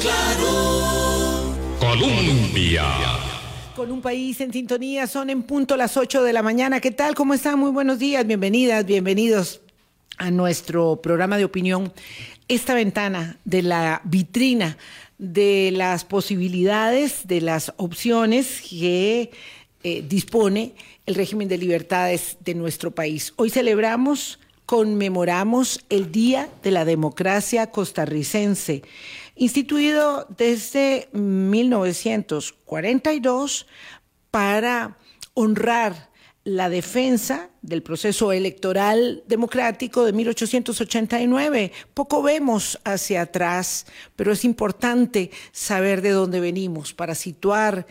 claro. Colombia. Con un país en sintonía, son en punto las 8 de la mañana. ¿Qué tal? ¿Cómo están? Muy buenos días, bienvenidas, bienvenidos a nuestro programa de opinión. Esta ventana de la vitrina de las posibilidades, de las opciones que eh, dispone el régimen de libertades de nuestro país. Hoy celebramos, conmemoramos el Día de la Democracia Costarricense, instituido desde 1942 para honrar la defensa del proceso electoral democrático de 1889. Poco vemos hacia atrás, pero es importante saber de dónde venimos para situar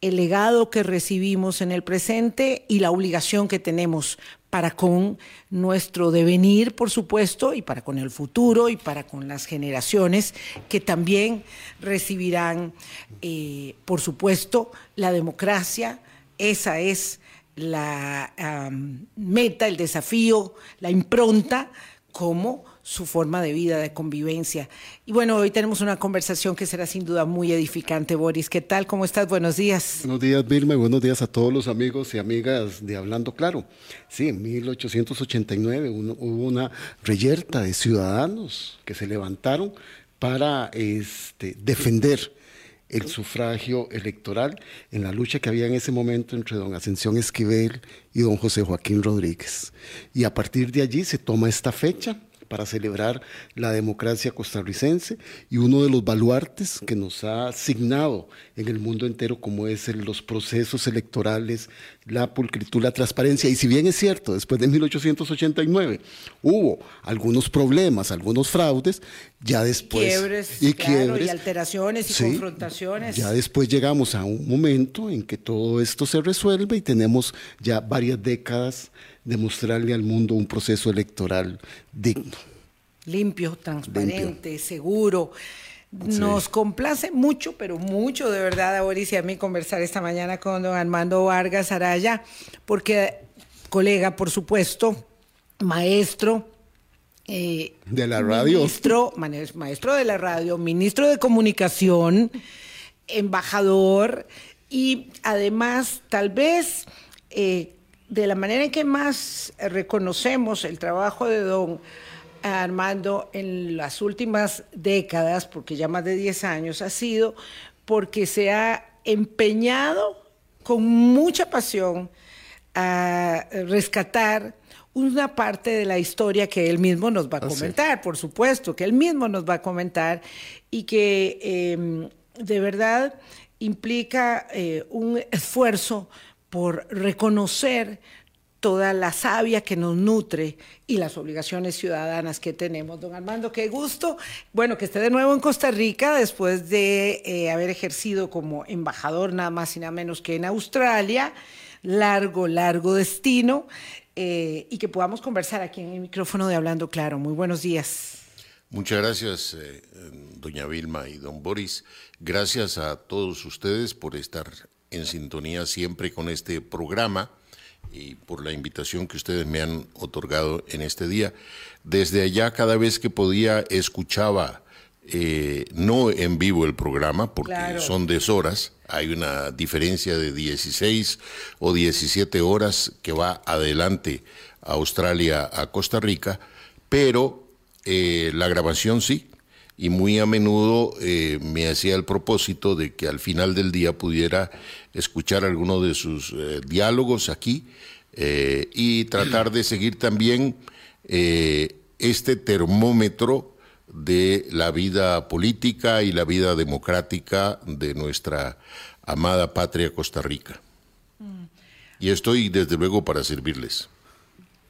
el legado que recibimos en el presente y la obligación que tenemos para con nuestro devenir, por supuesto, y para con el futuro y para con las generaciones que también recibirán, eh, por supuesto, la democracia. Esa es la meta, el desafío, la impronta como su forma de vida, de convivencia. Y bueno, hoy tenemos una conversación que será sin duda muy edificante, Boris. ¿Qué tal? ¿Cómo estás? Buenos días. Buenos días, Vilma, y buenos días a todos los amigos y amigas de Hablando Claro. Sí, en 1889 hubo una reyerta de ciudadanos que se levantaron para este, defender el sufragio electoral en la lucha que había en ese momento entre don Ascensión Esquivel y don José Joaquín Rodríguez. Y a partir de allí se toma esta fecha para celebrar la democracia costarricense y uno de los baluartes que nos ha asignado en el mundo entero como es los procesos electorales, la pulcritud, la transparencia. Y si bien es cierto, después de 1889 hubo algunos problemas, algunos fraudes, ya después... Quiebres, y, quiebres, y alteraciones y confrontaciones. Ya después llegamos a un momento en que todo esto se resuelve y tenemos ya varias décadas demostrarle al mundo un proceso electoral digno. Limpio, transparente, seguro. Nos complace mucho, pero mucho de verdad a Boris y a mí conversar esta mañana con don Armando Vargas Araya, porque colega, por supuesto, maestro. Eh, de la radio. Ministro, maestro de la radio, ministro de comunicación, embajador y además tal vez eh, de la manera en que más reconocemos el trabajo de don Armando en las últimas décadas, porque ya más de 10 años, ha sido porque se ha empeñado con mucha pasión a rescatar una parte de la historia que él mismo nos va a comentar, por supuesto, que él mismo nos va a comentar y que em, de verdad implica eh, un esfuerzo por reconocer toda la savia que nos nutre y las obligaciones ciudadanas que tenemos. Don Armando, qué gusto. Bueno, que esté de nuevo en Costa Rica después de eh, haber ejercido como embajador nada más y nada menos que en Australia. Largo, largo destino. Eh, y que podamos conversar aquí en el micrófono de Hablando Claro. Muy buenos días. Muchas gracias, eh, doña Vilma y don Boris. Gracias a todos ustedes por estar en sintonía siempre con este programa y por la invitación que ustedes me han otorgado en este día. Desde allá, cada vez que podía, escuchaba, eh, no en vivo el programa, porque son deshoras, hay una diferencia de 16 o 17 horas que va adelante a Australia, a Costa Rica, pero eh, la grabación sí, y muy a menudo eh, me hacía el propósito de que al final del día pudiera escuchar alguno de sus eh, diálogos aquí eh, y tratar de seguir también este termómetro de la vida política y la vida democrática de nuestra amada patria Costa Rica. Mm. Y estoy desde luego para servirles.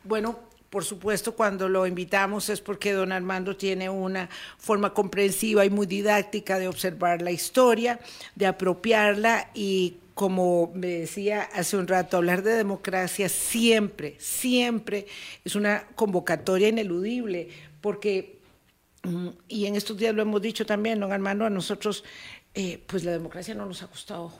Bueno, por supuesto, cuando lo invitamos es porque don Armando tiene una forma comprensiva y muy didáctica de observar la historia, de apropiarla y como me decía hace un rato, hablar de democracia siempre, siempre es una convocatoria ineludible, porque, mm, y en estos días lo hemos dicho también, don Armando, a nosotros, eh, pues la democracia no nos ha costado,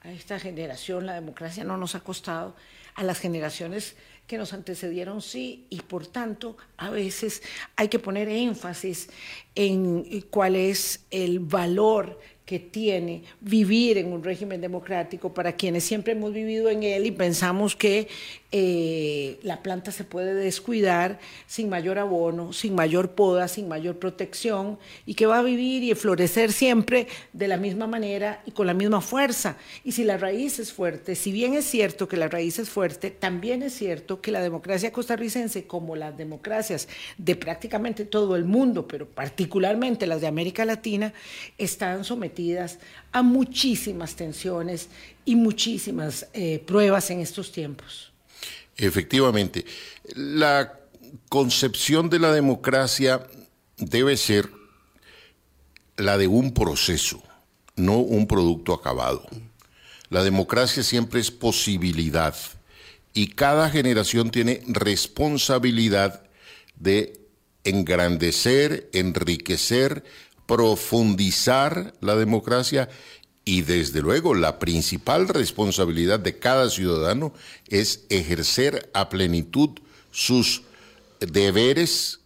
a esta generación la democracia no nos ha costado, a las generaciones que nos antecedieron sí, y por tanto a veces hay que poner énfasis en cuál es el valor que tiene vivir en un régimen democrático para quienes siempre hemos vivido en él y pensamos que eh, la planta se puede descuidar sin mayor abono, sin mayor poda, sin mayor protección y que va a vivir y florecer siempre de la misma manera y con la misma fuerza. Y si la raíz es fuerte, si bien es cierto que la raíz es fuerte, también es cierto que la democracia costarricense, como las democracias de prácticamente todo el mundo, pero particularmente las de América Latina, están sometidas a muchísimas tensiones y muchísimas eh, pruebas en estos tiempos. Efectivamente, la concepción de la democracia debe ser la de un proceso, no un producto acabado. La democracia siempre es posibilidad y cada generación tiene responsabilidad de engrandecer, enriquecer, profundizar la democracia y desde luego la principal responsabilidad de cada ciudadano es ejercer a plenitud sus deberes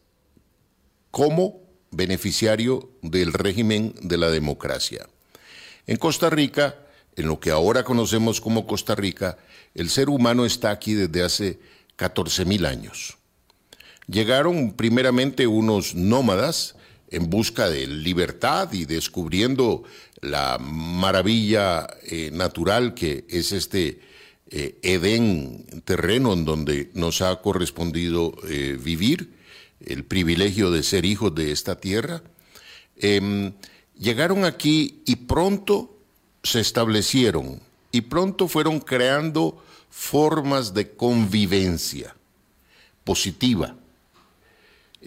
como beneficiario del régimen de la democracia. En Costa Rica, en lo que ahora conocemos como Costa Rica, el ser humano está aquí desde hace 14 mil años. Llegaron primeramente unos nómadas en busca de libertad y descubriendo la maravilla eh, natural que es este eh, Edén terreno en donde nos ha correspondido eh, vivir, el privilegio de ser hijos de esta tierra. Em, llegaron aquí y pronto se establecieron y pronto fueron creando formas de convivencia positiva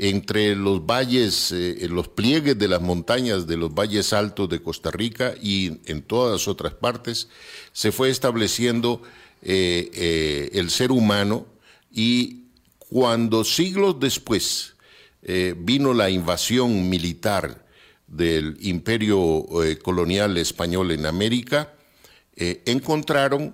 entre los valles, eh, los pliegues de las montañas de los valles altos de Costa Rica y en todas las otras partes, se fue estableciendo eh, eh, el ser humano y cuando siglos después vino la invasión militar del imperio colonial español en América, encontraron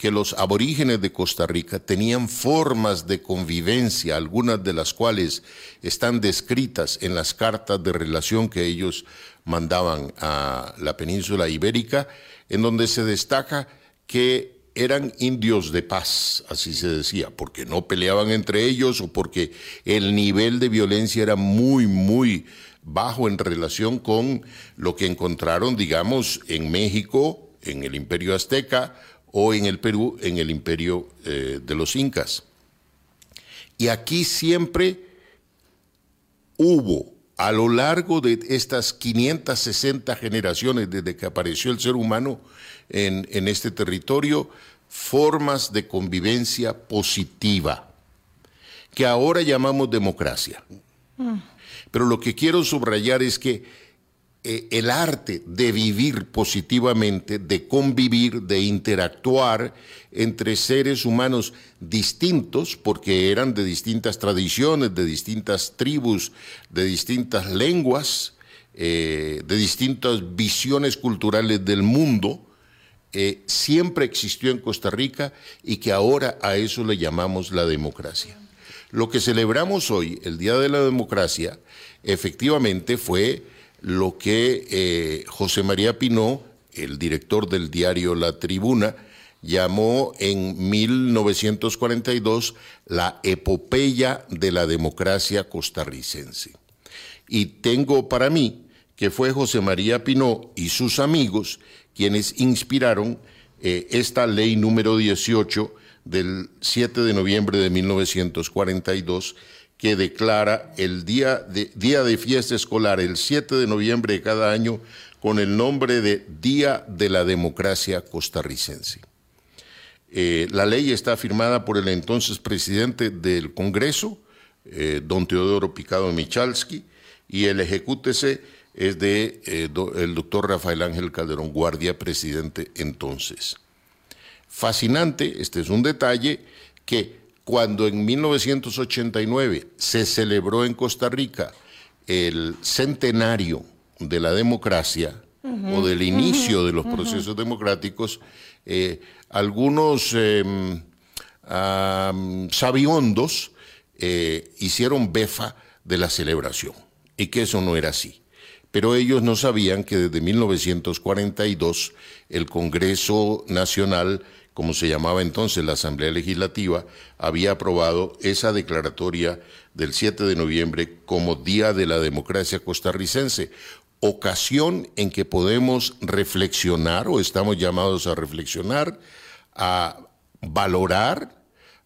que los aborígenes de Costa Rica tenían formas de convivencia, algunas de las cuales están descritas en las cartas de relación que ellos mandaban a la península ibérica, en donde se destaca que eran indios de paz, así se decía, porque no peleaban entre ellos o porque el nivel de violencia era muy, muy bajo en relación con lo que encontraron, digamos, en México, en el imperio azteca, o en el Perú, en el imperio eh, de los incas. Y aquí siempre hubo, a lo largo de estas 560 generaciones desde que apareció el ser humano en, en este territorio, formas de convivencia positiva, que ahora llamamos democracia. Mm. Pero lo que quiero subrayar es que eh, el arte de vivir positivamente, de convivir, de interactuar entre seres humanos distintos, porque eran de distintas tradiciones, de distintas tribus, de distintas lenguas, eh, de distintas visiones culturales del mundo, eh, siempre existió en Costa Rica y que ahora a eso le llamamos la democracia. Lo que celebramos hoy, el Día de la Democracia, efectivamente fue lo que eh, José María Pinó, el director del diario La Tribuna, llamó en 1942 la epopeya de la democracia costarricense. Y tengo para mí que fue José María Pinó y sus amigos quienes inspiraron eh, esta ley número 18 del 7 de noviembre de 1942 que declara el día de, día de fiesta escolar, el 7 de noviembre de cada año, con el nombre de Día de la Democracia Costarricense. Eh, la ley está firmada por el entonces presidente del Congreso, eh, don Teodoro Picado Michalski, y el ejecútese es de eh, el doctor Rafael Ángel Calderón Guardia, presidente entonces. Fascinante, este es un detalle que cuando en 1989 se celebró en Costa Rica el centenario de la democracia o del inicio de los procesos democráticos, eh, algunos em, sabiondos eh, hicieron befa de la celebración y que eso no era así. Pero ellos no sabían que desde 1942 el Congreso Nacional, como se llamaba entonces la Asamblea Legislativa, había aprobado esa declaratoria del 7 de noviembre como Día de la Democracia Costarricense, ocasión en que podemos reflexionar o estamos llamados a reflexionar, a valorar,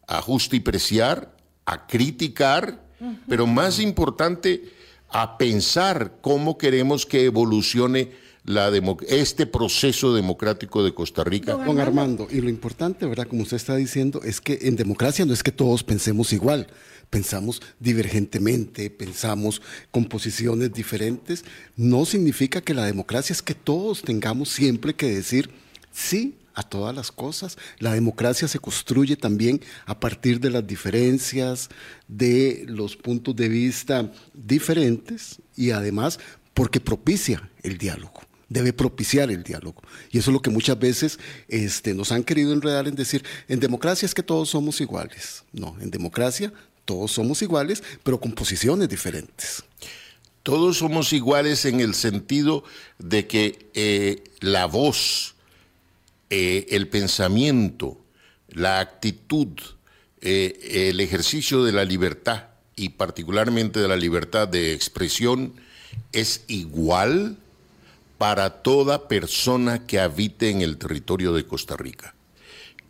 a justipreciar, a criticar, pero más importante, a pensar cómo queremos que evolucione la este proceso democrático de Costa Rica. Don Armando, y lo importante, ¿verdad? Como usted está diciendo, es que en democracia no es que todos pensemos igual, pensamos divergentemente, pensamos con posiciones diferentes. No significa que la democracia es que todos tengamos siempre que decir sí a todas las cosas. La democracia se construye también a partir de las diferencias, de los puntos de vista diferentes y además porque propicia el diálogo debe propiciar el diálogo. Y eso es lo que muchas veces este, nos han querido enredar en decir, en democracia es que todos somos iguales. No, en democracia todos somos iguales, pero con posiciones diferentes. Todos somos iguales en el sentido de que eh, la voz, eh, el pensamiento, la actitud, eh, el ejercicio de la libertad y particularmente de la libertad de expresión es igual para toda persona que habite en el territorio de Costa Rica,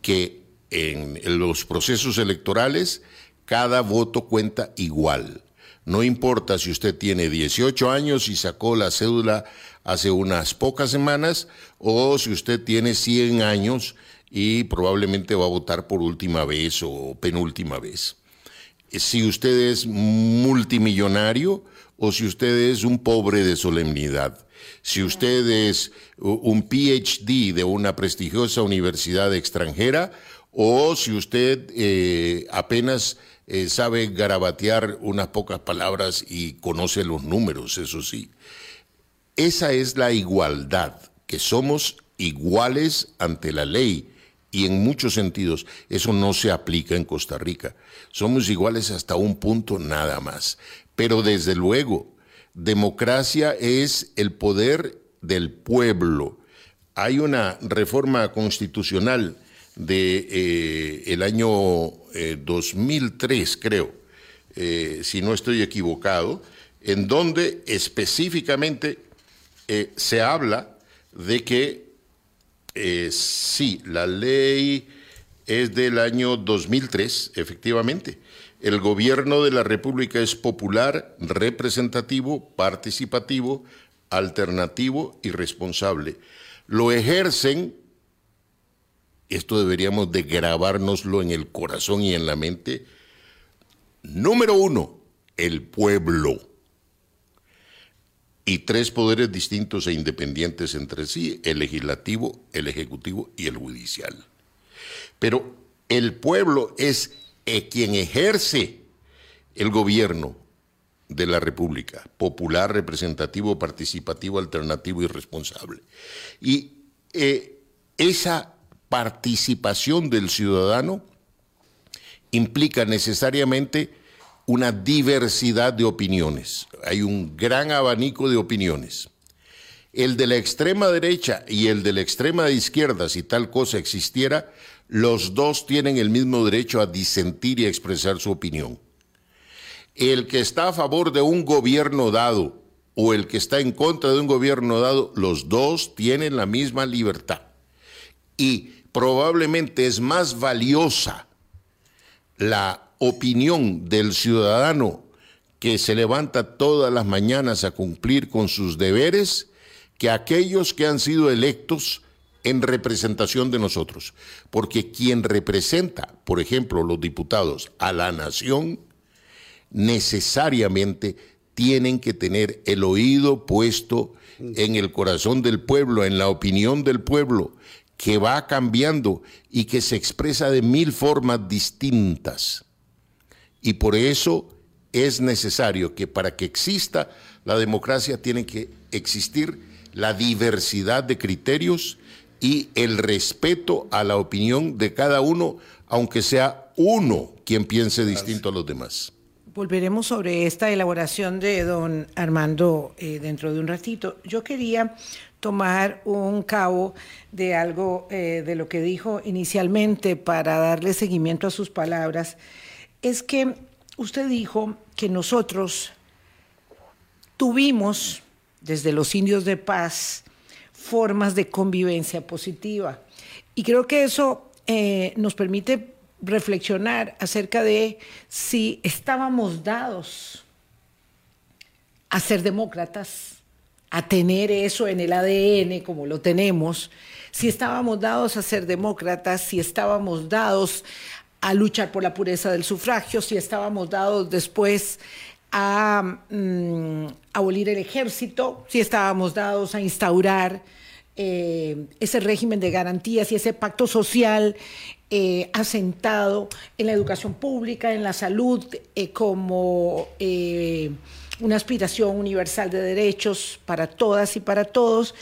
que en los procesos electorales cada voto cuenta igual. No importa si usted tiene 18 años y sacó la cédula hace unas pocas semanas o si usted tiene 100 años y probablemente va a votar por última vez o penúltima vez. Si usted es multimillonario o si usted es un pobre de solemnidad si usted es un PhD de una prestigiosa universidad extranjera o si usted eh, apenas eh, sabe garabatear unas pocas palabras y conoce los números, eso sí. Esa es la igualdad, que somos iguales ante la ley y en muchos sentidos eso no se aplica en Costa Rica. Somos iguales hasta un punto nada más. Pero desde luego, democracia es el poder del pueblo. Hay una reforma constitucional de eh, el año 2003, eh, creo, eh, si no estoy equivocado, en donde específicamente se habla de que sí, la ley es del año 2003, efectivamente, el gobierno de la República es popular, representativo, participativo, alternativo y responsable. Lo ejercen, esto deberíamos de grabárnoslo en el corazón y en la mente, número uno, el pueblo. Y tres poderes distintos e independientes entre sí, el legislativo, el ejecutivo y el judicial. Pero el pueblo es quien ejerce el gobierno de la República, popular, representativo, participativo, alternativo y responsable. Y eh, esa participación del ciudadano implica necesariamente una diversidad de opiniones. Hay un gran abanico de opiniones. El de la extrema derecha y el de la extrema izquierda, si tal cosa existiera, los dos tienen el mismo derecho a disentir y a expresar su opinión. El que está a favor de un gobierno dado o el que está en contra de un gobierno dado, los dos tienen la misma libertad. Y probablemente es más valiosa la opinión del ciudadano que se levanta todas las mañanas a cumplir con sus deberes que aquellos que han sido electos en representación de nosotros. Porque quien representa, por ejemplo, los diputados a la nación, necesariamente tienen que tener el oído puesto en el corazón del pueblo, en la opinión del pueblo, que va cambiando y que se expresa de mil formas distintas. Y por eso es necesario que para que exista la democracia tiene que existir la diversidad de criterios y el respeto a la opinión de cada uno, aunque sea uno quien piense distinto a los demás. Volveremos sobre esta elaboración de don Armando eh, dentro de un ratito. Yo quería tomar un cabo de algo eh, de lo que dijo inicialmente para darle seguimiento a sus palabras. Es que usted dijo que nosotros tuvimos, desde los indios de paz, formas de convivencia positiva. Y creo que eso eh, nos permite reflexionar acerca de si estábamos dados a ser demócratas, a tener eso en el ADN como lo tenemos, si estábamos dados a ser demócratas, si estábamos dados a luchar por la pureza del sufragio, si estábamos dados después a mm, abolir el ejército, si estábamos dados a instaurar eh, ese régimen de garantías y ese pacto social eh, asentado en la educación pública, en la salud, eh, como una aspiración universal de derechos para todas y para todos,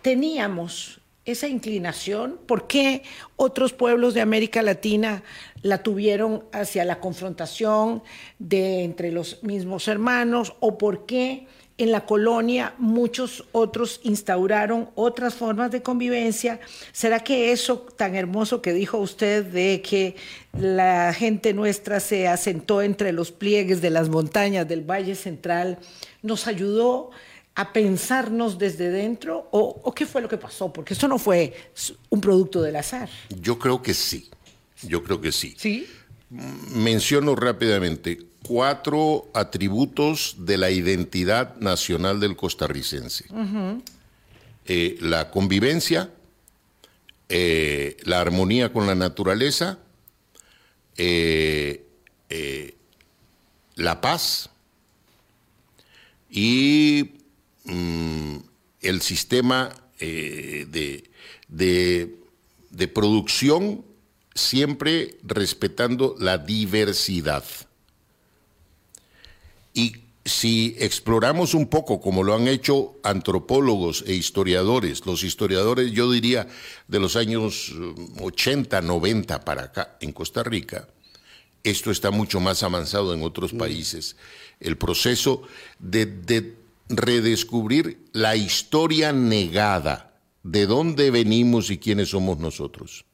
teníamos esa inclinación? ¿Por qué otros pueblos de América Latina la tuvieron hacia la confrontación de entre los mismos hermanos? ¿O por qué en la colonia muchos otros instauraron otras formas de convivencia. ¿Será que eso tan hermoso que dijo usted de que la gente nuestra se asentó entre los pliegues de las montañas del Valle Central nos ayudó pensarnos desde dentro? ¿O, qué fue lo que pasó? Porque eso no fue un producto del azar. Yo creo que sí. Yo creo que sí. Sí. Menciono rápidamente cuatro atributos de la identidad nacional del costarricense. Eh, la convivencia, eh, la armonía con la naturaleza, eh, la paz y mm, el sistema de, de producción siempre respetando la diversidad. Y si exploramos un poco, como lo han hecho antropólogos e historiadores, los historiadores yo diría de los años 80, mm, 90 para acá en Costa Rica, esto está mucho más avanzado en otros mm. países, el proceso de, de redescubrir la historia negada, de dónde venimos y quiénes somos nosotros.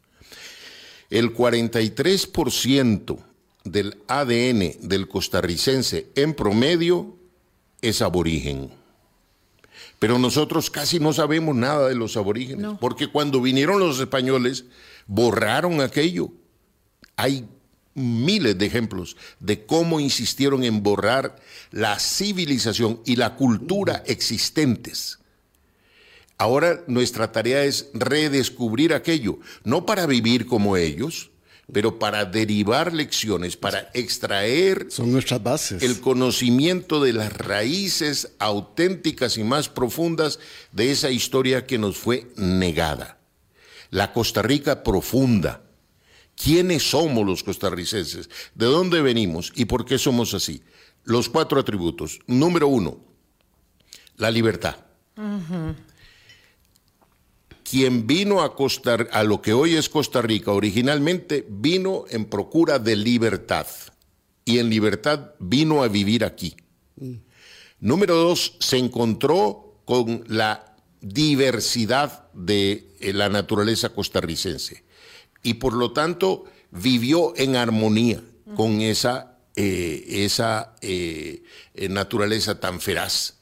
El 43% del ADN del costarricense en promedio es aborigen. Pero nosotros casi no sabemos nada de los aborígenes, porque cuando vinieron los españoles borraron aquello. Hay miles de ejemplos de cómo insistieron en borrar la civilización y la cultura existentes. Ahora nuestra tarea es redescubrir aquello, no para vivir como ellos, pero para derivar lecciones, para extraer Son nuestras bases. el conocimiento de las raíces auténticas y más profundas de esa historia que nos fue negada. La Costa Rica profunda. ¿Quiénes somos los costarricenses? ¿De dónde venimos y por qué somos así? Los cuatro atributos. Número uno, la libertad quien vino a, lo que hoy es Costa Rica originalmente vino en procura de libertad y en libertad vino a vivir aquí. Número dos, se encontró con la diversidad de eh, la naturaleza costarricense y por lo tanto vivió en armonía con esa, eh, esa eh, naturaleza tan feraz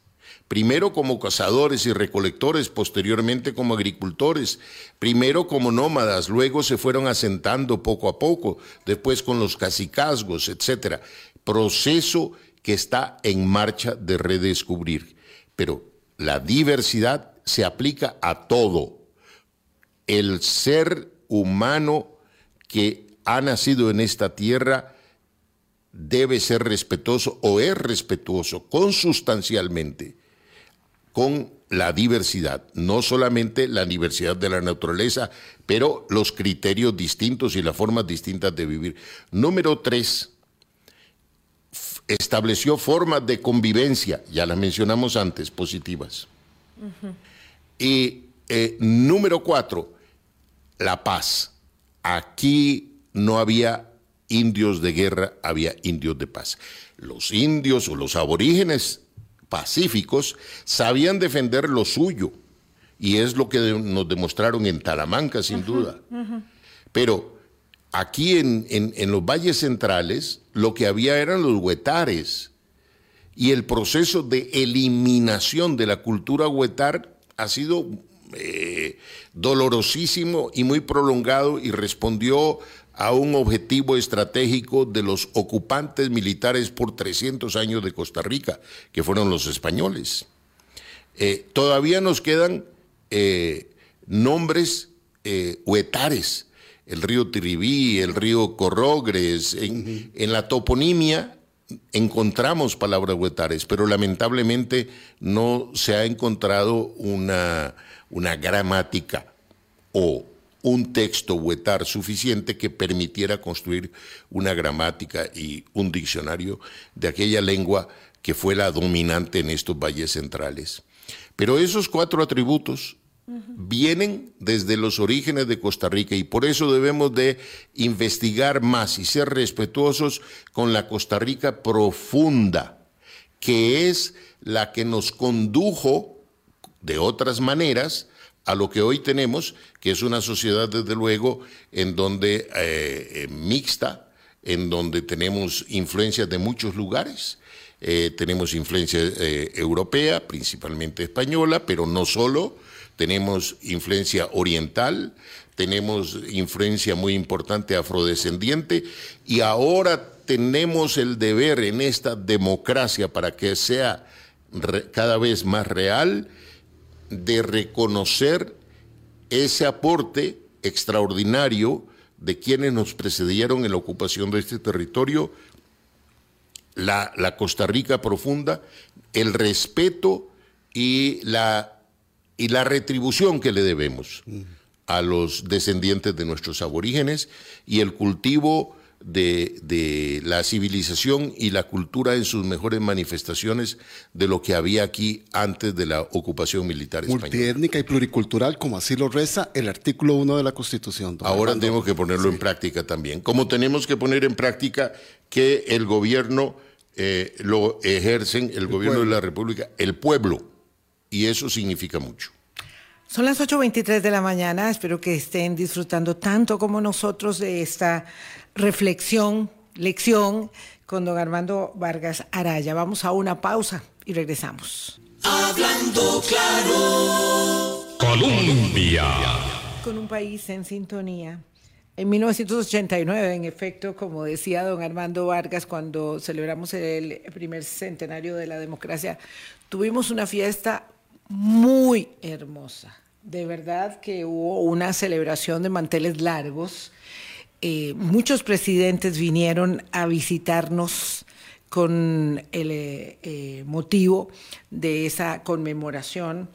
primero como cazadores y recolectores, posteriormente como agricultores, primero como nómadas, luego se fueron asentando poco a poco, después con los cacicazgos, etcétera. Proceso que está en marcha de redescubrir. Pero la diversidad se aplica a todo. El ser humano que ha nacido en esta tierra debe ser respetuoso o es respetuoso consustancialmente con la diversidad, no solamente la diversidad de la naturaleza, pero los criterios distintos y las formas distintas de vivir. Número tres, estableció formas de convivencia, ya las mencionamos antes, positivas. Y eh, número cuatro, la paz. Aquí no había indios de guerra, había indios de paz. Los indios o los aborígenes pacíficos sabían defender lo suyo, y es lo que nos demostraron en Talamanca, sin duda. Pero aquí en, en, los valles centrales, lo que había eran los huetares, y el proceso de eliminación de la cultura huetar ha sido eh, dolorosísimo y muy prolongado y respondió a un objetivo estratégico de los ocupantes militares por 300 años de Costa Rica, que fueron los españoles. Eh, todavía nos quedan eh, nombres huetares, el río Tiribí, el río Corrogres, en, en la toponimia encontramos palabras huetares, pero lamentablemente no se ha encontrado una, una gramática o un texto huetar suficiente que permitiera construir una gramática y un diccionario de aquella lengua que fue la dominante en estos valles centrales. Pero esos cuatro atributos vienen desde los orígenes de Costa Rica y por eso debemos de investigar más y ser respetuosos con la Costa Rica profunda, que es la que nos condujo de otras maneras a lo que hoy tenemos, que es una sociedad desde luego en donde eh, eh, mixta, en donde tenemos influencias de muchos lugares. Eh, tenemos influencia europea, principalmente española, pero no solo, tenemos influencia oriental, tenemos influencia muy importante afrodescendiente y ahora tenemos el deber en esta democracia para que sea cada vez más real de reconocer ese aporte extraordinario de quienes nos precedieron en la ocupación de este territorio, la, la Costa Rica profunda, el respeto y la y la retribución que le debemos a los descendientes de nuestros aborígenes y el cultivo de, la civilización y la cultura en sus mejores manifestaciones de lo que había aquí antes de la ocupación militar española. Multiétnica y pluricultural, como así lo reza el artículo 1 de la Constitución. Ahora tenemos que ponerlo en práctica también, como tenemos que poner en práctica que el gobierno eh, lo ejercen, el, gobierno de la República, el pueblo y eso significa mucho. Son las 8.23 de la mañana, espero que estén disfrutando tanto como nosotros de esta reflexión, lección con don Armando Vargas Araya. Vamos a una pausa y regresamos. Hablando claro. Colombia. Con un país en sintonía. En 1989, en efecto, como decía don Armando Vargas, cuando celebramos el primer centenario de la democracia, tuvimos una fiesta muy hermosa. De verdad que hubo una celebración de manteles largos. Eh, muchos presidentes vinieron a visitarnos con el eh, eh, motivo de esa conmemoración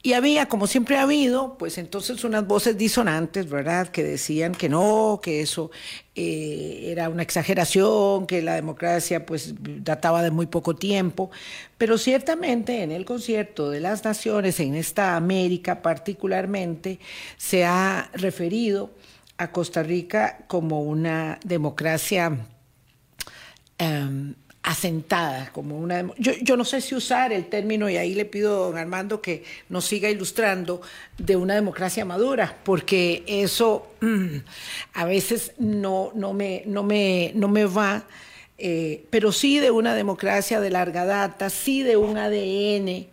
y había, como siempre ha habido, pues entonces unas voces disonantes, ¿verdad?, que decían que no, que eso era una exageración, que la democracia pues databa de muy poco tiempo, pero ciertamente en el concierto de las naciones, en esta América particularmente, se ha referido a Costa Rica como una democracia em, asentada, como una... Yo, yo, no sé si usar el término, y ahí le pido a don Armando que nos siga ilustrando, de una democracia madura, porque eso a veces no, no, me, no, me, no me va, eh, pero sí de una democracia de larga data, sí de un ADN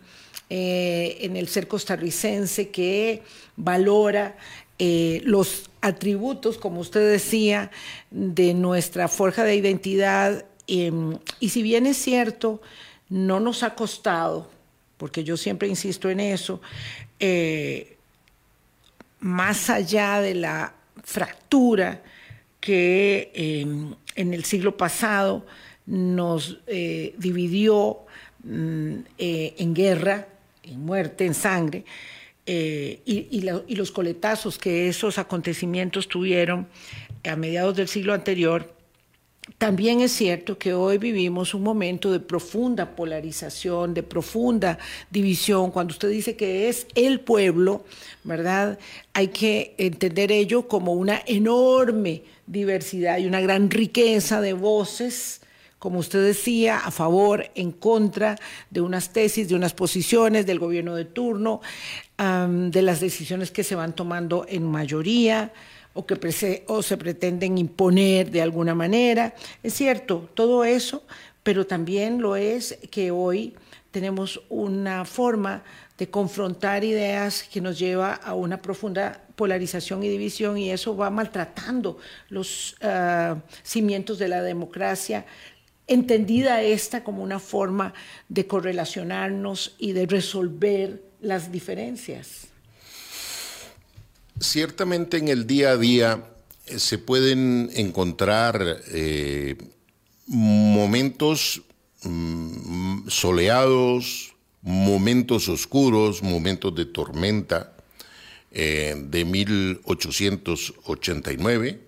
eh, en el ser costarricense que valora eh, los atributos, como usted decía, de nuestra forja de identidad Em, y si bien es cierto, no nos ha costado, porque yo siempre insisto en eso, eh, más allá de la fractura que em, en el siglo pasado nos eh, dividió mm, eh, en guerra, en muerte, en sangre, y, y los coletazos que esos acontecimientos tuvieron a mediados del siglo anterior, también es cierto que hoy vivimos un momento de profunda polarización, de profunda división. Cuando usted dice que es el pueblo, ¿verdad? Hay que entender ello como una enorme diversidad y una gran riqueza de voces como usted decía, a favor, en contra de unas tesis, de unas posiciones del gobierno de turno, de las decisiones que se van tomando en mayoría o que o se pretenden imponer de alguna manera. Es cierto, todo eso, pero también lo es que hoy tenemos una forma de confrontar ideas que nos lleva a una profunda polarización y división y eso va maltratando los ah, cimientos de la democracia, entendida esta como una forma de correlacionarnos y de resolver las diferencias. Ciertamente en el día a día eh, se pueden encontrar eh, momentos mm, soleados, momentos oscuros, momentos de tormenta eh, de 1889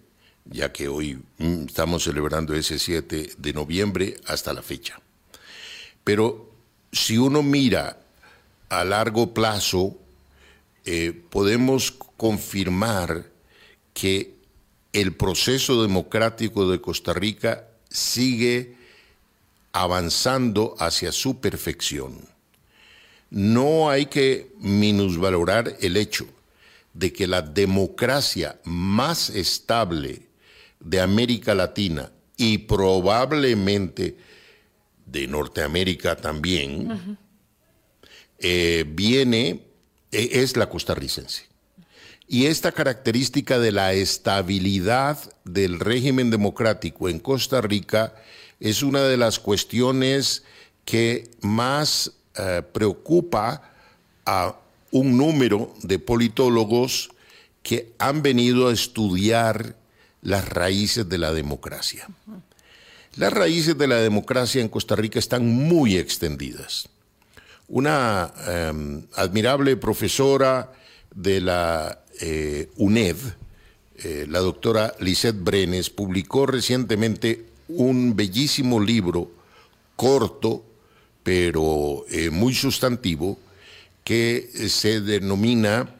ya que hoy mm, estamos celebrando ese 7 de noviembre hasta la fecha. Pero si uno mira a largo plazo, eh, podemos confirmar que el proceso democrático de Costa Rica sigue avanzando hacia su perfección. No hay que minusvalorar el hecho de que la democracia más estable de América Latina y probablemente de Norteamérica también, eh, viene, e, es la costarricense. Y esta característica de la estabilidad del régimen democrático en Costa Rica es una de las cuestiones que más eh, preocupa a un número de politólogos que han venido a estudiar las raíces de la democracia. Las raíces de la democracia en Costa Rica están muy extendidas. Una em, admirable profesora de la eh, UNED, eh, la doctora Lisette Brenes, publicó recientemente un bellísimo libro corto, pero eh, muy sustantivo, que se denomina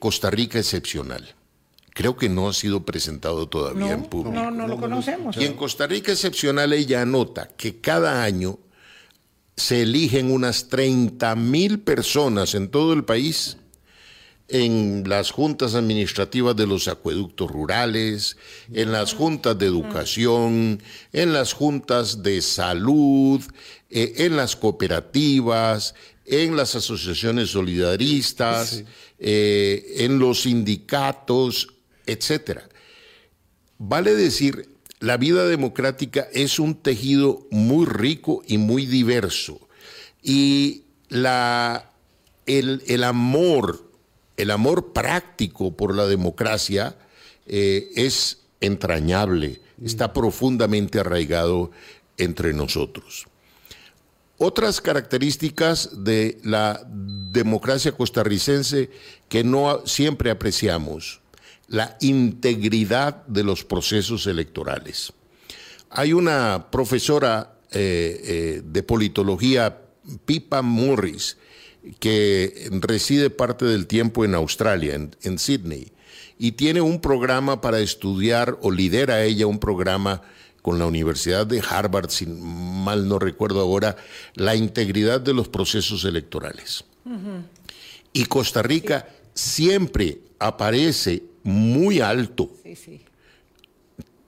Costa Rica Excepcional creo que no ha sido presentado todavía en público. No, no lo conocemos. Y en Costa Rica Excepcional ella anota que cada año se eligen unas 30 mil personas en todo el país en las juntas administrativas de los acueductos rurales, en las juntas de educación, en las juntas de salud, eh, en las cooperativas, en las asociaciones solidaristas, eh, en los sindicatos, etcétera. Vale decir, la vida democrática es un tejido muy rico y muy diverso. Y la, el, amor, el amor práctico por la democracia eh, es entrañable, está profundamente arraigado entre nosotros. Otras características de la democracia costarricense que no siempre apreciamos la integridad de los procesos electorales. Hay una profesora eh, eh, de politología, Pipa Morris, que reside parte del tiempo en Australia, en, en Sydney, y tiene un programa para estudiar, o lidera ella un programa con la Universidad de Harvard, si mal no recuerdo ahora, la integridad de los procesos electorales. Y Costa Rica siempre aparece muy alto.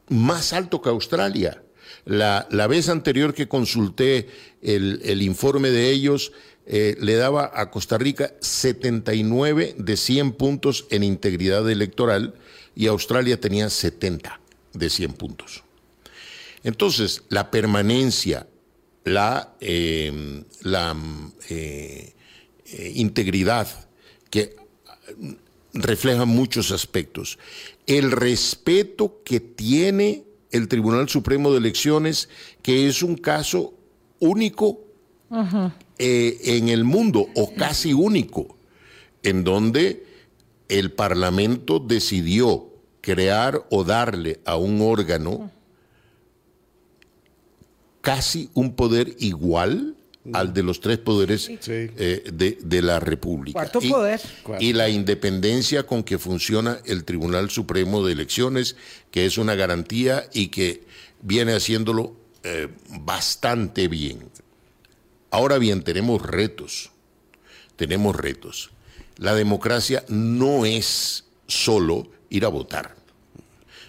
Más alto que Australia. La, vez anterior que consulté el, informe de ellos, eh, le daba a Costa Rica 79 de 100 puntos en integridad electoral y Australia tenía 70 de 100 puntos. Entonces, la permanencia, la, eh, la eh, integridad que refleja muchos aspectos. El respeto que tiene el Tribunal Supremo de Elecciones, que es un caso único eh, en el mundo, o casi único, en donde el Parlamento decidió crear o darle a un órgano casi un poder igual al de los tres poderes eh, de, de, la República. Cuarto y, poder. Y la independencia con que funciona el Tribunal Supremo de Elecciones, que es una garantía y que viene haciéndolo eh, bastante bien. Ahora bien, tenemos retos, tenemos retos. La democracia no es solo ir a votar.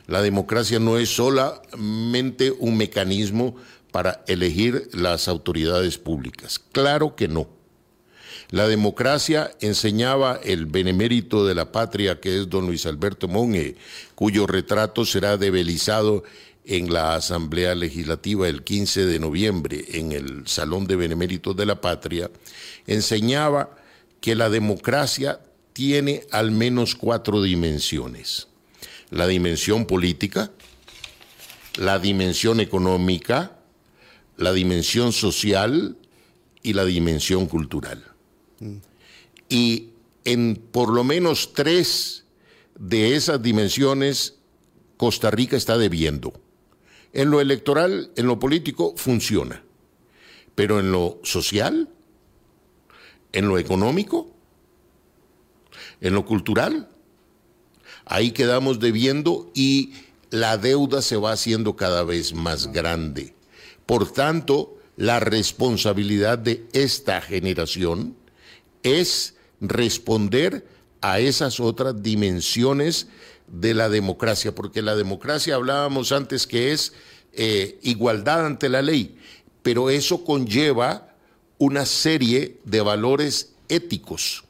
La democracia no es solamente un mecanismo para elegir las autoridades públicas. Claro que no. La democracia enseñaba el benemérito de la patria que es don Luis Alberto Monge, cuyo retrato será develizado en la Asamblea Legislativa el 15 de noviembre en el Salón de Beneméritos de la Patria, enseñaba que la democracia tiene al menos cuatro dimensiones. La dimensión política, la dimensión económica, la dimensión social y la dimensión cultural. Y en por lo menos tres de esas dimensiones Costa Rica está debiendo. En lo electoral, en lo político, funciona. Pero en lo social, en lo económico, en lo cultural, ahí quedamos debiendo y la deuda se va haciendo cada vez más grande. Por tanto, la responsabilidad de esta generación es responder a esas otras dimensiones de la democracia, porque la democracia hablábamos antes que es eh, igualdad ante la ley, pero eso conlleva una serie de valores éticos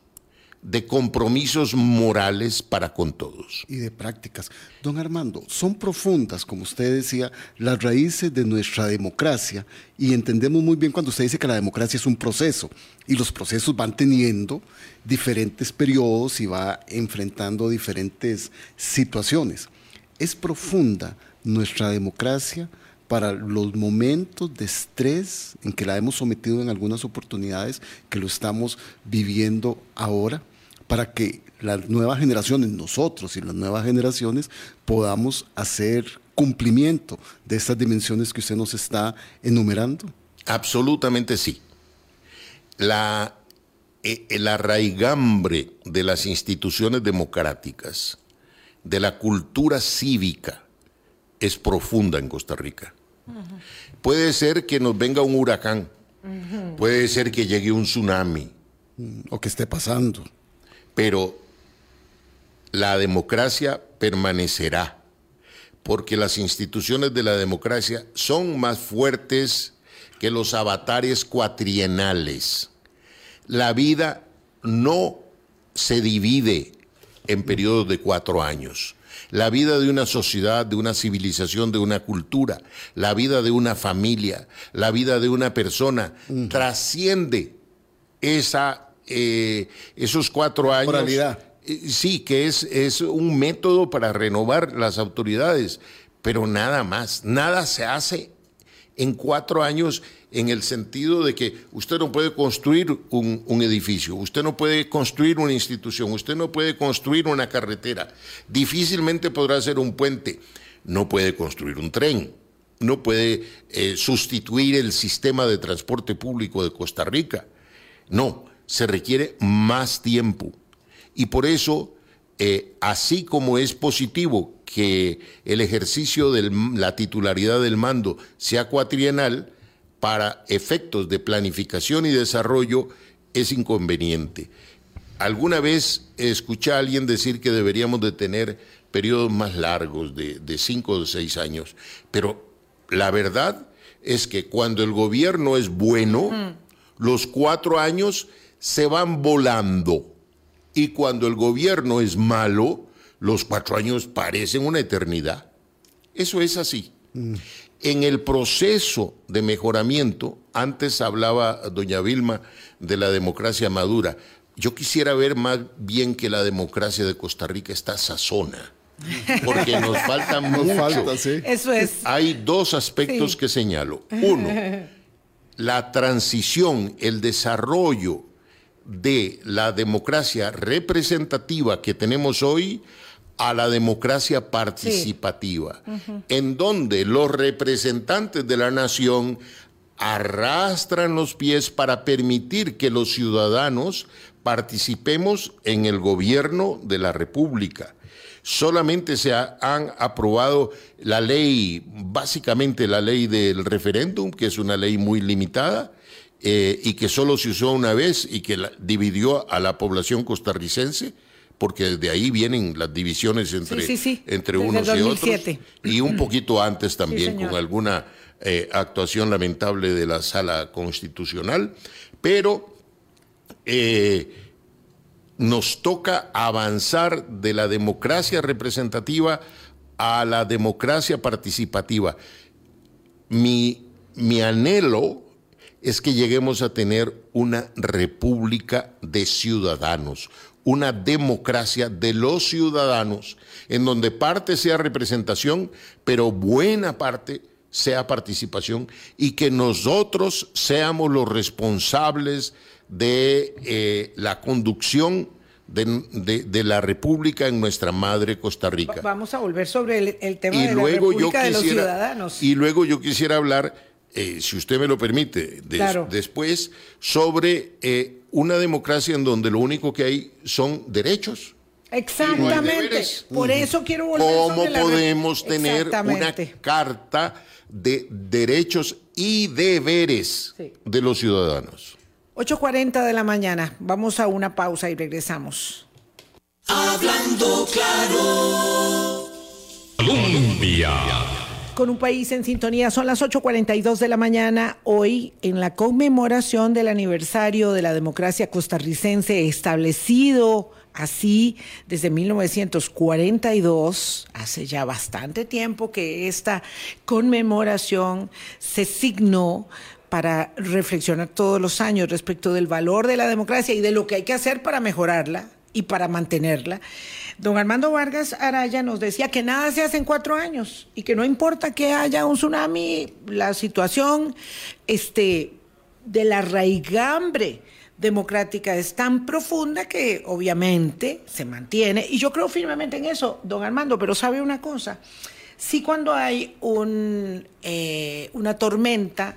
de compromisos morales para con todos. Y de prácticas. Don Armando, son profundas, como usted decía, las raíces de nuestra democracia y entendemos muy bien cuando usted dice que la democracia es un proceso y los procesos van teniendo diferentes periodos y va enfrentando diferentes situaciones. Es profunda nuestra democracia para los momentos de estrés en que la hemos sometido en algunas oportunidades, que lo estamos viviendo ahora, para que las nuevas generaciones, nosotros y las nuevas generaciones, podamos hacer cumplimiento de estas dimensiones que usted nos está enumerando? Absolutamente sí. La, eh, el arraigambre de las instituciones democráticas, de la cultura cívica, es profunda en Costa Rica. Puede ser que nos venga un huracán, puede ser que llegue un tsunami. O que esté pasando. Pero la democracia permanecerá, porque las instituciones de la democracia son más fuertes que los avatares cuatrienales. La vida no se divide en periodos de cuatro años la vida de una sociedad, de una civilización, de una cultura, la vida de una familia, la vida de una persona, trasciende esa, eh, esos cuatro años. Moralidad. Eh, sí, que es, es un método para renovar las autoridades, pero nada más, nada se hace en cuatro años en el sentido de que usted no puede construir un, edificio, usted no puede construir una institución, usted no puede construir una carretera, difícilmente podrá hacer un puente, no puede construir un tren, no puede eh, sustituir el sistema de transporte público de Costa Rica. No, se requiere más tiempo. Y por eso, eh, así como es positivo que el ejercicio de la titularidad del mando sea cuatrienal, para efectos de planificación y desarrollo es inconveniente. Alguna vez escuché a alguien decir que deberíamos de tener periodos más largos, de, cinco o seis años, pero la verdad es que cuando el gobierno es bueno, los cuatro años se van volando y cuando el gobierno es malo, los cuatro años parecen una eternidad. Eso es así. En el proceso de mejoramiento, antes hablaba doña Vilma de la democracia madura. Yo quisiera ver más bien que la democracia de Costa Rica está sazona, porque nos falta mucho. Eso es. Hay dos aspectos que señalo. Uno, la transición, el desarrollo de la democracia representativa que tenemos hoy a la democracia participativa, en donde los representantes de la nación arrastran los pies para permitir que los ciudadanos participemos en el gobierno de la República. Solamente se han aprobado la ley, básicamente la ley del referéndum, que es una ley muy limitada, eh, y que solo se usó una vez y que dividió a la población costarricense, porque desde ahí vienen las divisiones entre, entre unos y otros, y un poquito antes también con alguna eh, actuación lamentable de la sala constitucional, pero eh, nos toca avanzar de la democracia representativa a la democracia participativa. Mi, mi anhelo es que lleguemos a tener una república de ciudadanos, una democracia de los ciudadanos, en donde parte sea representación, pero buena parte sea participación y que nosotros seamos los responsables de eh, la conducción de, la República en nuestra madre Costa Rica. Vamos a volver sobre el, tema de la República de los ciudadanos. Y luego yo quisiera hablar, eh, si usted me lo permite, después sobre eh, una democracia en donde lo único que hay son derechos. Exactamente. Por eso quiero volver ¿Cómo podemos tener una carta de derechos y deberes de los ciudadanos? 8.40 de la mañana. Vamos a una pausa y regresamos. Hablando claro. Colombia. Con un país en sintonía, son las 8.42 de la mañana. Hoy, en la conmemoración del aniversario de la democracia costarricense establecido así desde 1942, hace ya bastante tiempo que esta conmemoración se signó para reflexionar todos los años respecto del valor de la democracia y de lo que hay que hacer para mejorarla y para mantenerla. Don Armando Vargas Araya nos decía que nada se hace en cuatro años y que no importa que haya un tsunami, la situación este, de la raigambre democrática es tan profunda que obviamente se mantiene. Y yo creo firmemente en eso, don Armando, pero sabe una cosa, si cuando hay un, eh, una tormenta,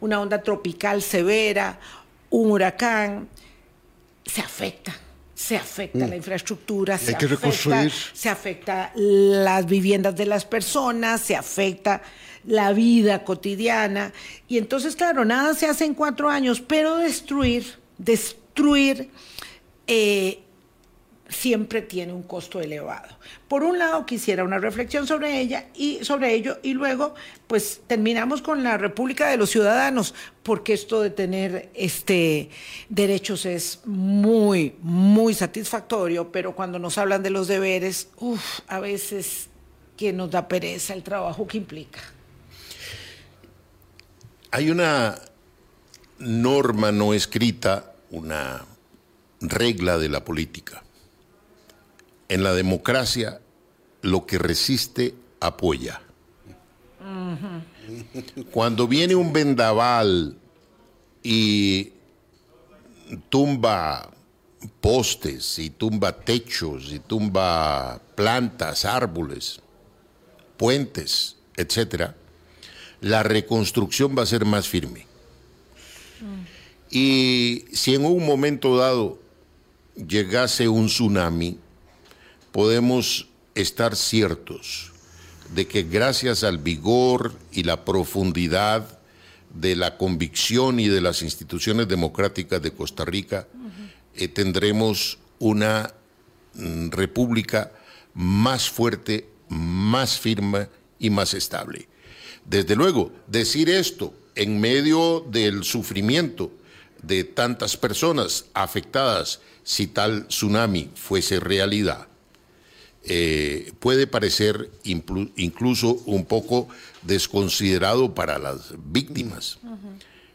una onda tropical severa, un huracán, se afecta. Se afecta mm. la infraestructura, se, afecta, se afecta las viviendas de las personas, se afecta la vida cotidiana. Y entonces, claro, nada se hace en cuatro años, pero destruir, destruir eh, siempre tiene un costo elevado. Por un lado, quisiera una reflexión sobre ella y sobre ello y luego, pues terminamos con la República de los Ciudadanos, porque esto de tener este derechos es muy muy satisfactorio, pero cuando nos hablan de los deberes, uf, a veces que nos da pereza el trabajo que implica. Hay una norma no escrita, una regla de la política en la democracia lo que resiste apoya. Cuando viene un vendaval y tumba postes y tumba techos y tumba plantas, árboles, puentes, etcétera, la reconstrucción va a ser más firme. Y si en un momento dado llegase un tsunami, podemos estar ciertos de que gracias al vigor y la profundidad de la convicción y de las instituciones democráticas de Costa Rica, eh, tendremos una mm, república más fuerte, más firme y más estable. Desde luego, decir esto en medio del sufrimiento de tantas personas afectadas si tal tsunami fuese realidad, eh, puede parecer incluso un poco desconsiderado para las víctimas.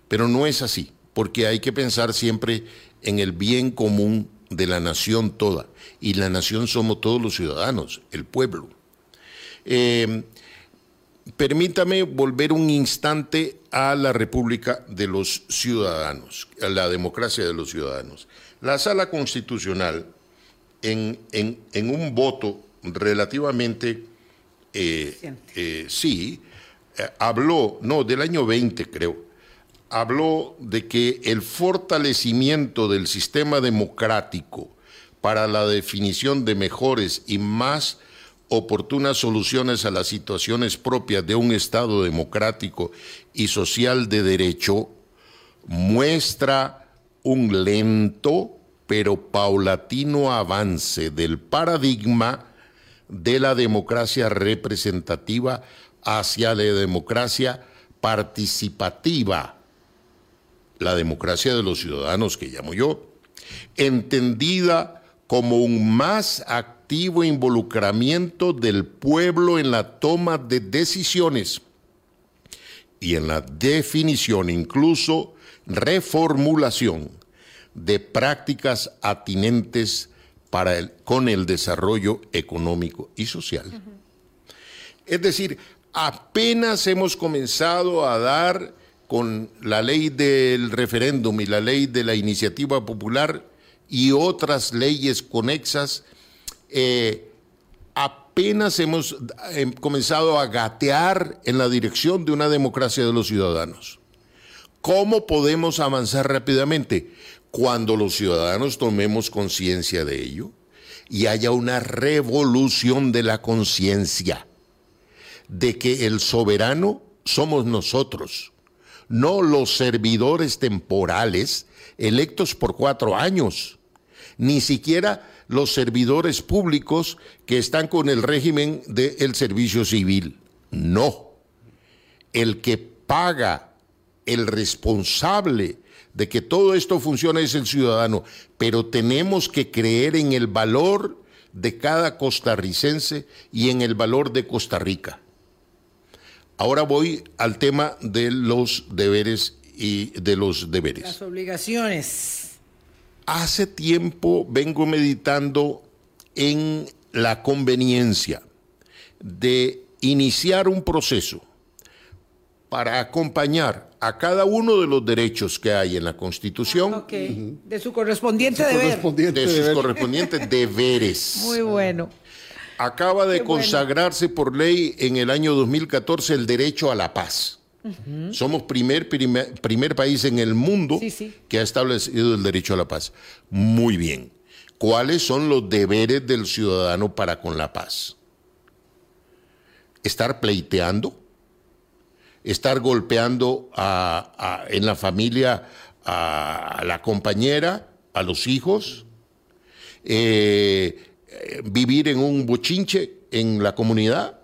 Pero no es así, porque hay que pensar siempre en el bien común de la nación toda. Y la nación somos todos los ciudadanos, el pueblo. Eh, permítame volver un instante a la República de los Ciudadanos, a la democracia de los ciudadanos. La Sala Constitucional en, un voto relativamente, eh, eh, sí, eh, habló, no, del año 20 creo, habló de que el fortalecimiento del sistema democrático para la definición de mejores y más oportunas soluciones a las situaciones propias de un Estado democrático y social de derecho muestra un lento pero paulatino avance del paradigma de la democracia representativa hacia la democracia participativa, la democracia de los ciudadanos que llamo yo, entendida como un más activo involucramiento del pueblo en la toma de decisiones y en la definición, incluso reformulación de prácticas atinentes para el, con el desarrollo económico y social. Es decir, apenas hemos comenzado a dar con la ley del referéndum y la ley de la iniciativa popular y otras leyes conexas, eh, apenas hemos eh, comenzado a gatear en la dirección de una democracia de los ciudadanos. ¿Cómo podemos avanzar rápidamente? Cuando los ciudadanos tomemos conciencia de ello y haya una revolución de la conciencia de que el soberano somos nosotros, no los servidores temporales electos por cuatro años, ni siquiera los servidores públicos que están con el régimen del servicio civil. No, el que paga, el responsable de que todo esto funcione es el ciudadano, pero tenemos que creer en el valor de cada costarricense y en el valor de Costa Rica. Ahora voy al tema de los deberes y de los deberes. Las obligaciones. Hace tiempo vengo meditando en la conveniencia de iniciar un proceso para acompañar a cada uno de los derechos que hay en la Constitución. De su correspondiente Su deber. correspondiente de sus deber. correspondientes deberes. Muy bueno. Acaba de Qué bueno. consagrarse por ley en el año 2014 el derecho a la paz. Somos primer, primer, primer país en el mundo Sí, sí. que ha establecido el derecho a la paz. Muy bien. ¿Cuáles son los deberes del ciudadano para con la paz? Estar pleiteando, estar golpeando a- a- en la familia a, la compañera, a los hijos, eh, eh, vivir en un bochinche en la comunidad.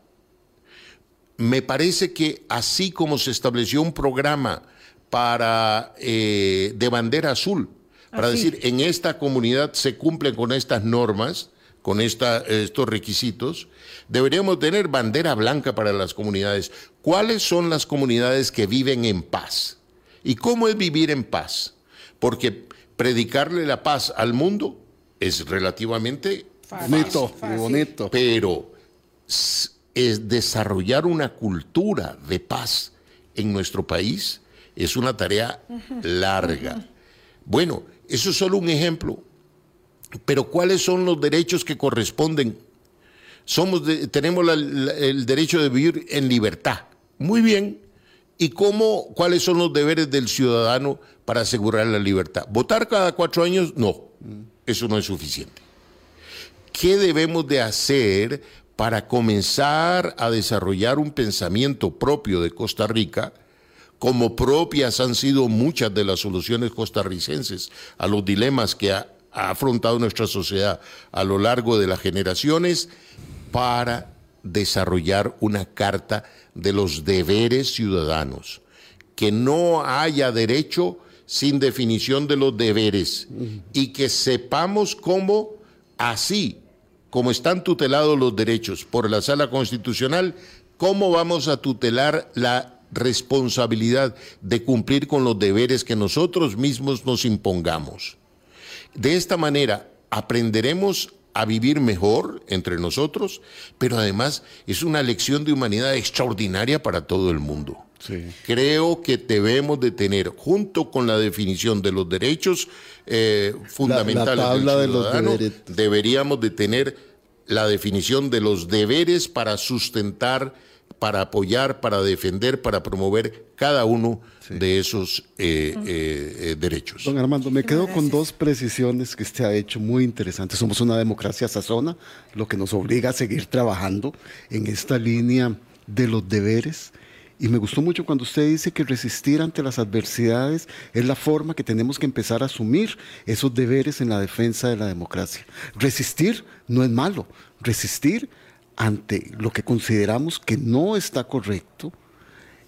Me parece que así como se estableció un programa para eh, de bandera azul, para Así. decir en esta comunidad se cumplen con estas normas, con esta- estos requisitos, deberíamos tener bandera blanca para las comunidades. ¿Cuáles son las comunidades que viven en paz? ¿Y cómo es vivir en paz? Porque predicarle la paz al mundo es relativamente Bonito, Fácil. bonito. pero es desarrollar una cultura de paz en nuestro país es una tarea larga. Bueno, eso es solo un ejemplo. Pero ¿cuáles son los derechos que corresponden? Somos tenemos el derecho de vivir en libertad. Muy bien. ¿Y cómo, cuáles son los deberes del ciudadano para asegurar la libertad? ¿Votar cada cuatro años? No. Eso no es suficiente. ¿Qué debemos de hacer para comenzar a desarrollar un pensamiento propio de Costa Rica, como propias han sido muchas de las soluciones costarricenses a los dilemas que ha, ha afrontado nuestra sociedad a lo largo de las generaciones, para desarrollar una carta de los deberes ciudadanos? Que no haya derecho sin definición de los deberes y que sepamos cómo así como están tutelados los derechos por la sala constitucional, ¿cómo vamos a tutelar la responsabilidad de cumplir con los deberes que nosotros mismos nos impongamos? De esta manera aprenderemos a vivir mejor entre nosotros, pero además es una lección de humanidad extraordinaria para todo el mundo. Sí. Creo que debemos de tener, junto con la definición de los derechos eh, fundamentales tabla de del ciudadano, deberíamos de tener la definición de los deberes para sustentar, para apoyar, para defender, para promover cada uno de esos eh, eh, eh, derechos. Don Armando, me quedo con dos precisiones que usted ha hecho muy interesantes. Somos una democracia sazona, lo que nos obliga a seguir trabajando en esta línea de los deberes. Y me gustó mucho cuando usted dice que resistir ante las adversidades es la forma que tenemos que empezar a asumir esos deberes en la defensa de la democracia. Resistir no es malo. Resistir ante lo que consideramos que no está correcto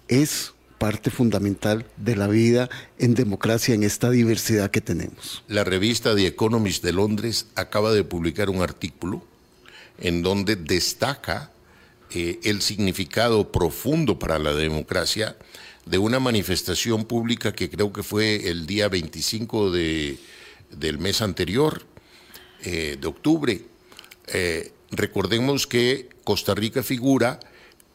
es parte fundamental de la vida en democracia, en esta diversidad que tenemos. La revista The Economist de Londres acaba de publicar un artículo en donde destaca eh, el significado profundo para la democracia de una manifestación pública que creo que fue el día 25 de, del mes anterior, eh, de octubre. Eh, recordemos que Costa Rica figura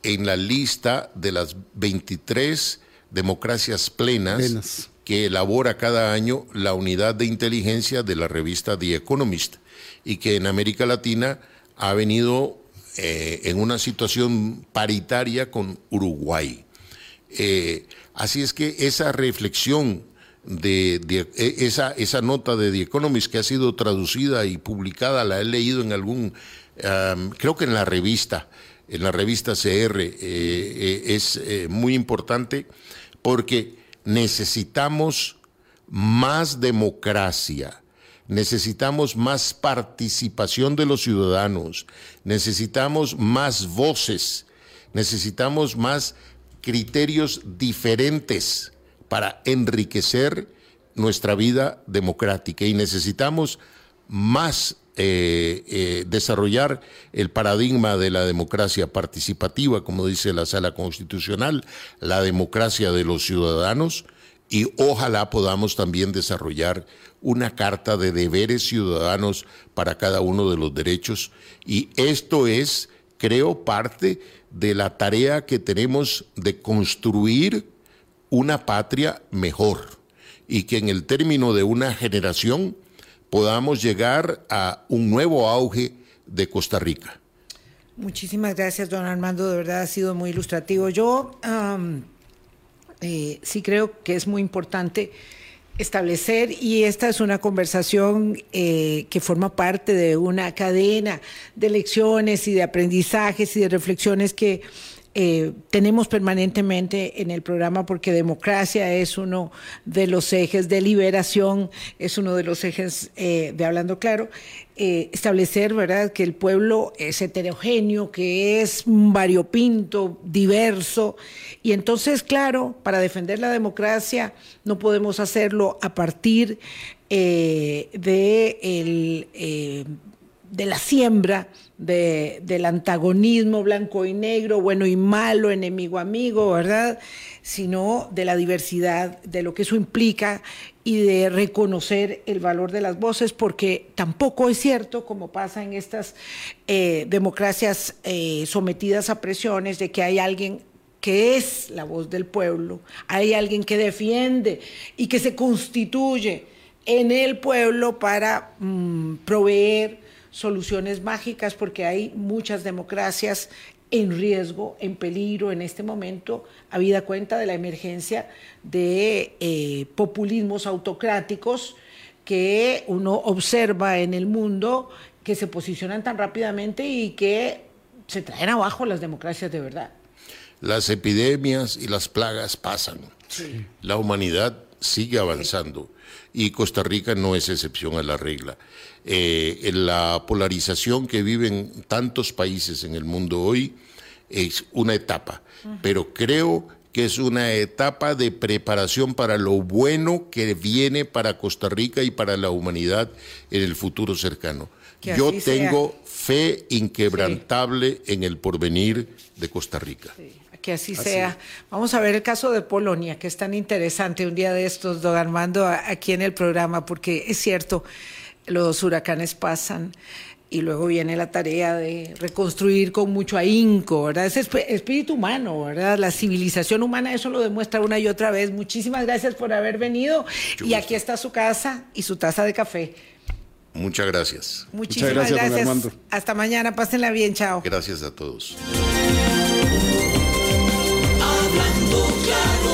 en la lista de las 23 democracias plenas, que elabora cada año la unidad de inteligencia de la revista The Economist y que en América Latina ha venido eh, en una situación paritaria con Uruguay. Eh, así es que esa reflexión de, e, esa, esa nota de The Economist que ha sido traducida y publicada, la he leído en algún, creo que en la revista, en la revista CR, eh, es muy importante porque necesitamos más democracia necesitamos más participación de los ciudadanos, necesitamos más voces, necesitamos más criterios diferentes para enriquecer nuestra vida democrática y necesitamos más eh, eh, desarrollar el paradigma de la democracia participativa, como dice la sala constitucional, la democracia de los ciudadanos, y ojalá podamos también desarrollar una carta de deberes ciudadanos para cada uno de los derechos. Y esto es, creo, parte de la tarea que tenemos de construir una patria mejor y que en el término de una generación podamos llegar a un nuevo auge de Costa Rica. Muchísimas gracias, don Armando, de verdad ha sido muy ilustrativo. Yo eh, sí creo que es muy importante establecer, y esta es una conversación eh, que forma parte de una cadena de lecciones y de aprendizajes y de reflexiones que eh, tenemos permanentemente en el programa porque democracia es uno de los ejes de liberación, es uno de los ejes eh, de Hablando Claro, eh, establecer ¿verdad? que el pueblo es heterogéneo, que es variopinto, diverso, y entonces, claro, para defender la democracia no podemos hacerlo a partir de el de la siembra del antagonismo blanco y negro, bueno y malo, enemigo amigo, ¿verdad? Sino de la diversidad, de lo que eso implica y de reconocer el valor de las voces, porque tampoco es cierto, como pasa en estas eh, democracias eh, sometidas a presiones, de que hay alguien que es la voz del pueblo, hay alguien que defiende y que se constituye en el pueblo para mm, proveer soluciones mágicas porque hay muchas democracias en riesgo, en peligro en este momento, habida cuenta de la emergencia de eh, populismos autocráticos que uno observa en el mundo que se posicionan tan rápidamente y que se traen abajo las democracias de verdad. Las epidemias y las plagas pasan. La humanidad sigue avanzando y Costa Rica no es excepción a la regla. Eh, en la polarización que viven tantos países en el mundo hoy es una etapa, pero creo que es una etapa de preparación para lo bueno que viene para Costa Rica y para la humanidad en el futuro cercano. Yo tengo fe inquebrantable en el porvenir de Costa Rica. Que así, sea. Vamos a ver el caso de Polonia, que es tan interesante un día de estos, don Armando, aquí en el programa, porque es cierto, los huracanes pasan y luego viene la tarea de reconstruir con mucho ahínco, ¿verdad? Ese espíritu humano, ¿verdad? La civilización humana, eso lo demuestra una y otra vez. Muchísimas gracias por haber venido y aquí está su casa y su taza de café. Muchas gracias. Muchísimas gracias, don gracias. Armando. Hasta mañana, pásenla bien, chao. Gracias a todos. Hablando claro.